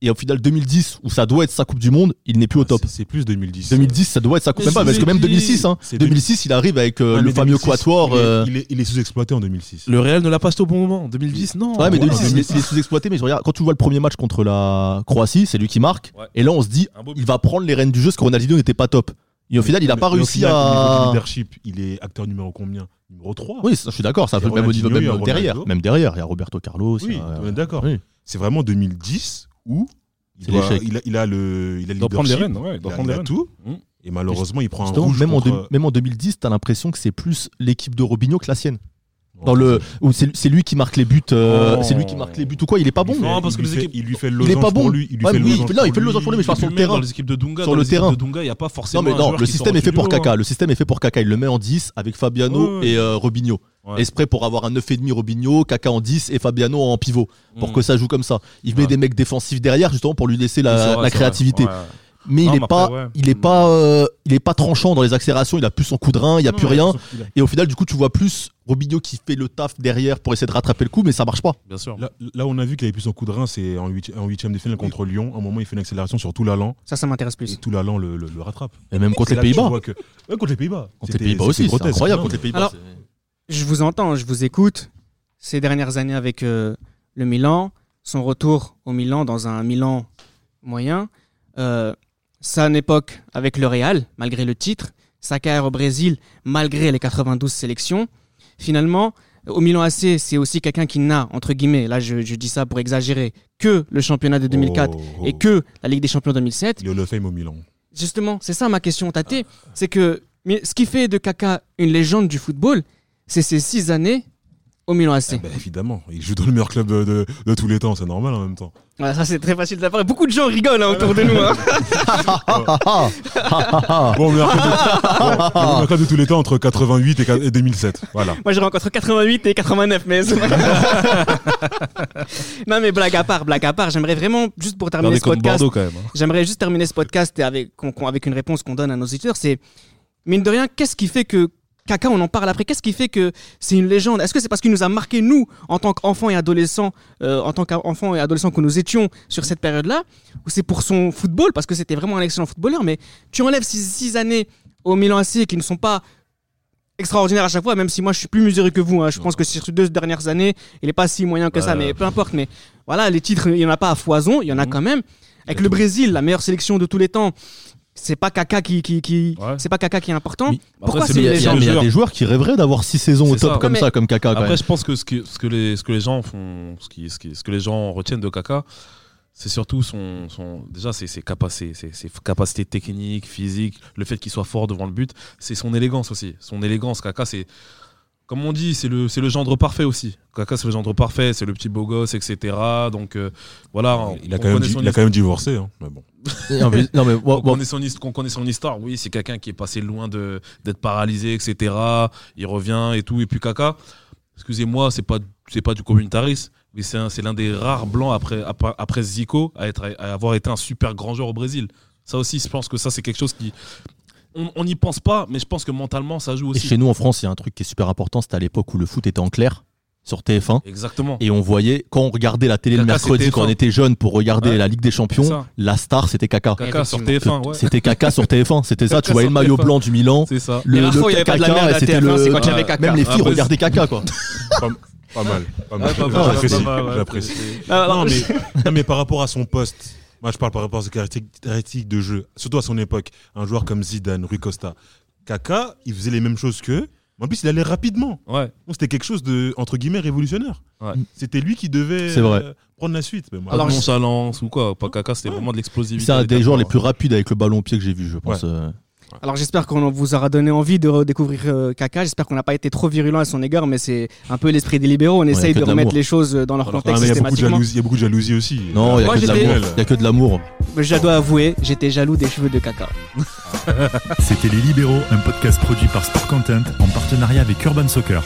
C: Et au final, 2010, où ça doit être sa Coupe du Monde, il n'est plus au top.
E: C'est plus 2010.
C: 2010, ça doit être sa Coupe. Même pas, parce que même
D: qui
C: 2006, hein.
E: C'est
C: 2006, il arrive avec euh,
E: Ouais,
C: le fameux
E: 2006,
C: quatuor.
E: Il est,
C: euh,
E: il est- il est sous-exploité en 2006.
D: Le Real ne l'a pas au bon moment. 2010, non.
C: Ouais, mais
E: Ouais,
C: 2006, il est-
E: 2006.
C: il est sous-exploité. Mais je regarde, quand tu vois le premier match contre la Croatie, c'est lui qui marque.
D: Ouais.
C: Et là, on se dit, il va prendre les rênes du jeu, parce que Ronaldinho n'était pas top. Et au final, il a
E: Mais-
C: pas réussi à.
E: leadership, il est acteur numéro combien Numéro 3
C: Oui, ça, je suis d'accord, ça peut même au niveau même derrière.
E: Ronaldo.
C: Même derrière, il y a Roberto Carlos.
E: Oui,
C: a-
E: d'accord.
C: Oui.
E: C'est vraiment 2010 où il, doit- a, il a le il a le
D: Il doit prendre les rênes. Ouais, il doit
E: il a,
D: prendre
E: il
D: les
E: a
D: rênes.
E: tout.
D: Mm.
E: Et malheureusement, il prend un rouge
C: même, en
E: contre-
C: même en 2010, t'as l'impression que c'est plus l'équipe de Robinho que la sienne. Dans le, où c'est lui qui marque les buts, euh,
D: Oh.
C: c'est lui qui marque les buts ou quoi, il est pas bon.
E: fait-
D: Non, parce
E: il
D: que
E: lui
D: les
E: fait-
D: équipes-
E: il lui fait le
C: Il est pas bon.
E: pour lui. Il lui
C: Ouais,
E: fait le
C: oui, non, il fait le losange pour lui, mais je parle sur le terrain.
D: Dans les équipes de Dunga,
C: Sur le terrain.
D: de Dunga, il n'y a pas forcément.
C: Non mais non, le système est fait pour Kaka. Le système est fait pour Kaka. Il le met en 10 avec Fabiano
D: Ouais.
C: et euh, Robinho.
D: Ouais.
C: Exprès pour avoir un 9,5 Robinho, Kaka en 10 et Fabiano en pivot. Pour
D: Mm.
C: que ça joue comme ça. Il met
D: Ouais.
C: des mecs défensifs derrière justement pour lui laisser la,
D: vrai,
C: créativité.
D: Ouais.
C: Mais
D: Non,
C: il est
D: mais
C: pas,
D: ouais.
C: il est pas, euh, il est pas tranchant dans les accélérations. Il a plus son coup de rein, il y a plus rien. Et au final, du coup, tu vois plus Robinho qui fait le taf derrière pour essayer de rattraper le coup, mais ça marche pas.
D: Bien sûr.
E: Là, là, on a vu qu'il avait plus son coup de rein, c'est en huiti- en huitième de finale contre Lyon. À un moment, il fait une accélération sur tout l'allant
B: Ça, ça m'intéresse
E: et
B: plus.
E: tout l'allant le, le, le rattrape.
C: Et même contre les Pays-Bas.
E: vois que- Ouais, contre les Pays-Bas.
C: Contre les Pays-Bas aussi, c'est incroyable contre les Pays-Bas.
B: Alors, Je vous entends, je vous écoute. Ces dernières années avec euh, le Milan, son retour au Milan dans un Milan moyen, euh, sa époque avec le Real, malgré le titre, sa carrière au Brésil, malgré les 92 sélections. Finalement, au Milan AC, c'est aussi quelqu'un qui n'a, entre guillemets, là je, je dis ça pour exagérer, que le championnat de 2004
E: Oh, oh.
B: et que la Ligue des Champions 2007.
E: Il of Fame au Milan.
B: Justement, c'est ça ma question, Tate. C'est que ce qui fait de Kaka une légende du football, c'est ces six années au Milan AC.
E: Eh ben, évidemment, il joue dans le meilleur club de, de- de tous les temps, c'est normal en même temps.
B: Ça c'est très facile d'avoir. Beaucoup de gens rigolent hein, autour de nous. hein. [LAUGHS]
E: Bon, le meilleur club de, bon, meilleur club de tous les temps entre 88 et qua- et 2007. Voilà.
B: Moi j'ai rencontré 88 et 89, mais. [LAUGHS] Non mais blague à part, blague à part, j'aimerais vraiment, juste pour terminer ce podcast,
D: hein.
B: j'aimerais juste terminer ce podcast et avec, avec une réponse qu'on donne à nos auditeurs, c'est, mine de rien, qu'est-ce qui fait que Kaka, on en parle après, qu'est-ce qui fait que c'est une légende? Est-ce que c'est parce qu'il nous a marqué, nous, en tant qu'enfants et adolescents, euh, en tant qu'enfants et adolescents que nous étions sur cette période-là? Ou c'est pour son football, parce que c'était vraiment un excellent footballeur, mais tu enlèves six, six années au Milan AC qui ne sont pas extraordinaires à chaque fois, même si moi je suis plus mesuré que vous. hein. Je pense que sur ces deux dernières années, il n'est pas si moyen que ça, mais peu importe. Mais voilà, les titres, il n'y en a pas à foison, il y en a
D: Mhm.
B: quand même. Avec le Brésil, la meilleure sélection de tous les temps, c'est pas Kaka qui, qui, qui-
D: Ouais.
B: c'est pas Kaka qui est important.
C: Mais-
B: Pourquoi c'est
C: Mais il y a-
B: une
C: il y, a-
B: légende
C: il y a des joueurs qui rêveraient d'avoir six saisons au top
D: ça.
C: comme ça, comme Kaka.
D: Après,
C: même.
D: je pense que ce que, ce que, les, ce que les gens font, ce, qui, ce, qui- ce que les gens retiennent de Kaka, c'est surtout son, son déjà ses, ses capacités, ses, ses capacités techniques, physiques, le fait qu'il soit fort devant le but, c'est son élégance aussi. Son élégance, Kaka, c'est comme on dit, c'est le, c'est le gendre parfait aussi. Kaka, c'est le gendre parfait, c'est le petit beau gosse, etc. Donc euh, voilà.
E: Il a
D: on
E: quand même,
D: connaît
E: di-
D: son
E: il a quand même divorcé. Hein. Mais bon.
C: Non, mais, non, mais moi-
D: qu'on
C: moi-
D: connaît, son, his- qu'on connaît son histoire, oui, c'est quelqu'un qui est passé loin de d'être paralysé, etc. Il revient et tout. Et puis Kaka, excusez-moi, c'est pas c'est pas du communautarisme, mais c'est un- c'est l'un des rares blancs après après, après Zico à être à avoir été un super grand joueur au Brésil. Ça aussi, je pense que ça c'est quelque chose qui on n'y pense pas, mais je pense que mentalement ça joue
C: Et
D: aussi.
C: chez nous en France, il y a un truc qui est super important, c'était à l'époque où le foot était en clair sur TF1
D: Exactement.
C: et on voyait quand on regardait la télé le mercredi quand on
D: TF1.
C: était jeune pour regarder
D: Ouais.
C: la Ligue des Champions, la star c'était Kaka.
D: Kaka sur
B: Effectivement.
D: TF1, ouais.
C: C'était Kaka sur TF1, c'était ça, tu voyais le maillot
D: TF1.
C: blanc du Milan.
D: C'est ça.
C: Le, le
B: fois où il y avait pas de la
C: Kaka, c'était
B: TF1,
C: le-
B: quand
C: Ouais.
B: Kaka.
C: Même les filles
D: Après,
C: regardaient Kaka quoi.
E: Pas, mal. Pas mal. J'apprécie.
B: Ah, [LAUGHS]
E: non, mais par rapport à son poste, moi je parle par rapport à ses caractéristiques de jeu, surtout à son époque. Un joueur comme Zidane, Rui Costa, Kaka, il faisait les mêmes choses qu'eux, mais en plus il allait rapidement.
D: Ouais.
E: Donc c'était quelque chose de, entre guillemets, révolutionnaire.
D: Ouais.
E: C'était lui qui devait
C: vrai.
E: euh, prendre la suite. Mais moi,
B: Alors,
D: nonchalance ou quoi, pas Kaka, c'était vraiment de l'explosivité.
C: C'est un des joueurs les plus rapides avec le ballon au pied que j'ai vu, je pense. euh.
B: Alors j'espère qu'on vous aura donné envie de redécouvrir euh, Kaka. J'espère qu'on n'a pas été trop virulent à son égard, mais c'est un peu l'esprit des libéraux. On essaye de remettre les choses dans leur.
E: Ah,
B: contexte
E: mais il y a beaucoup de jalousie, il y a beaucoup de jalousie aussi.
C: Non, il y
B: Moi,
C: a a que de l'amour.
B: Je dois avouer, j'étais jaloux des cheveux de Kaka.
A: C'était Les Libéraux, un podcast produit par Sport Content en partenariat avec Urban Soccer.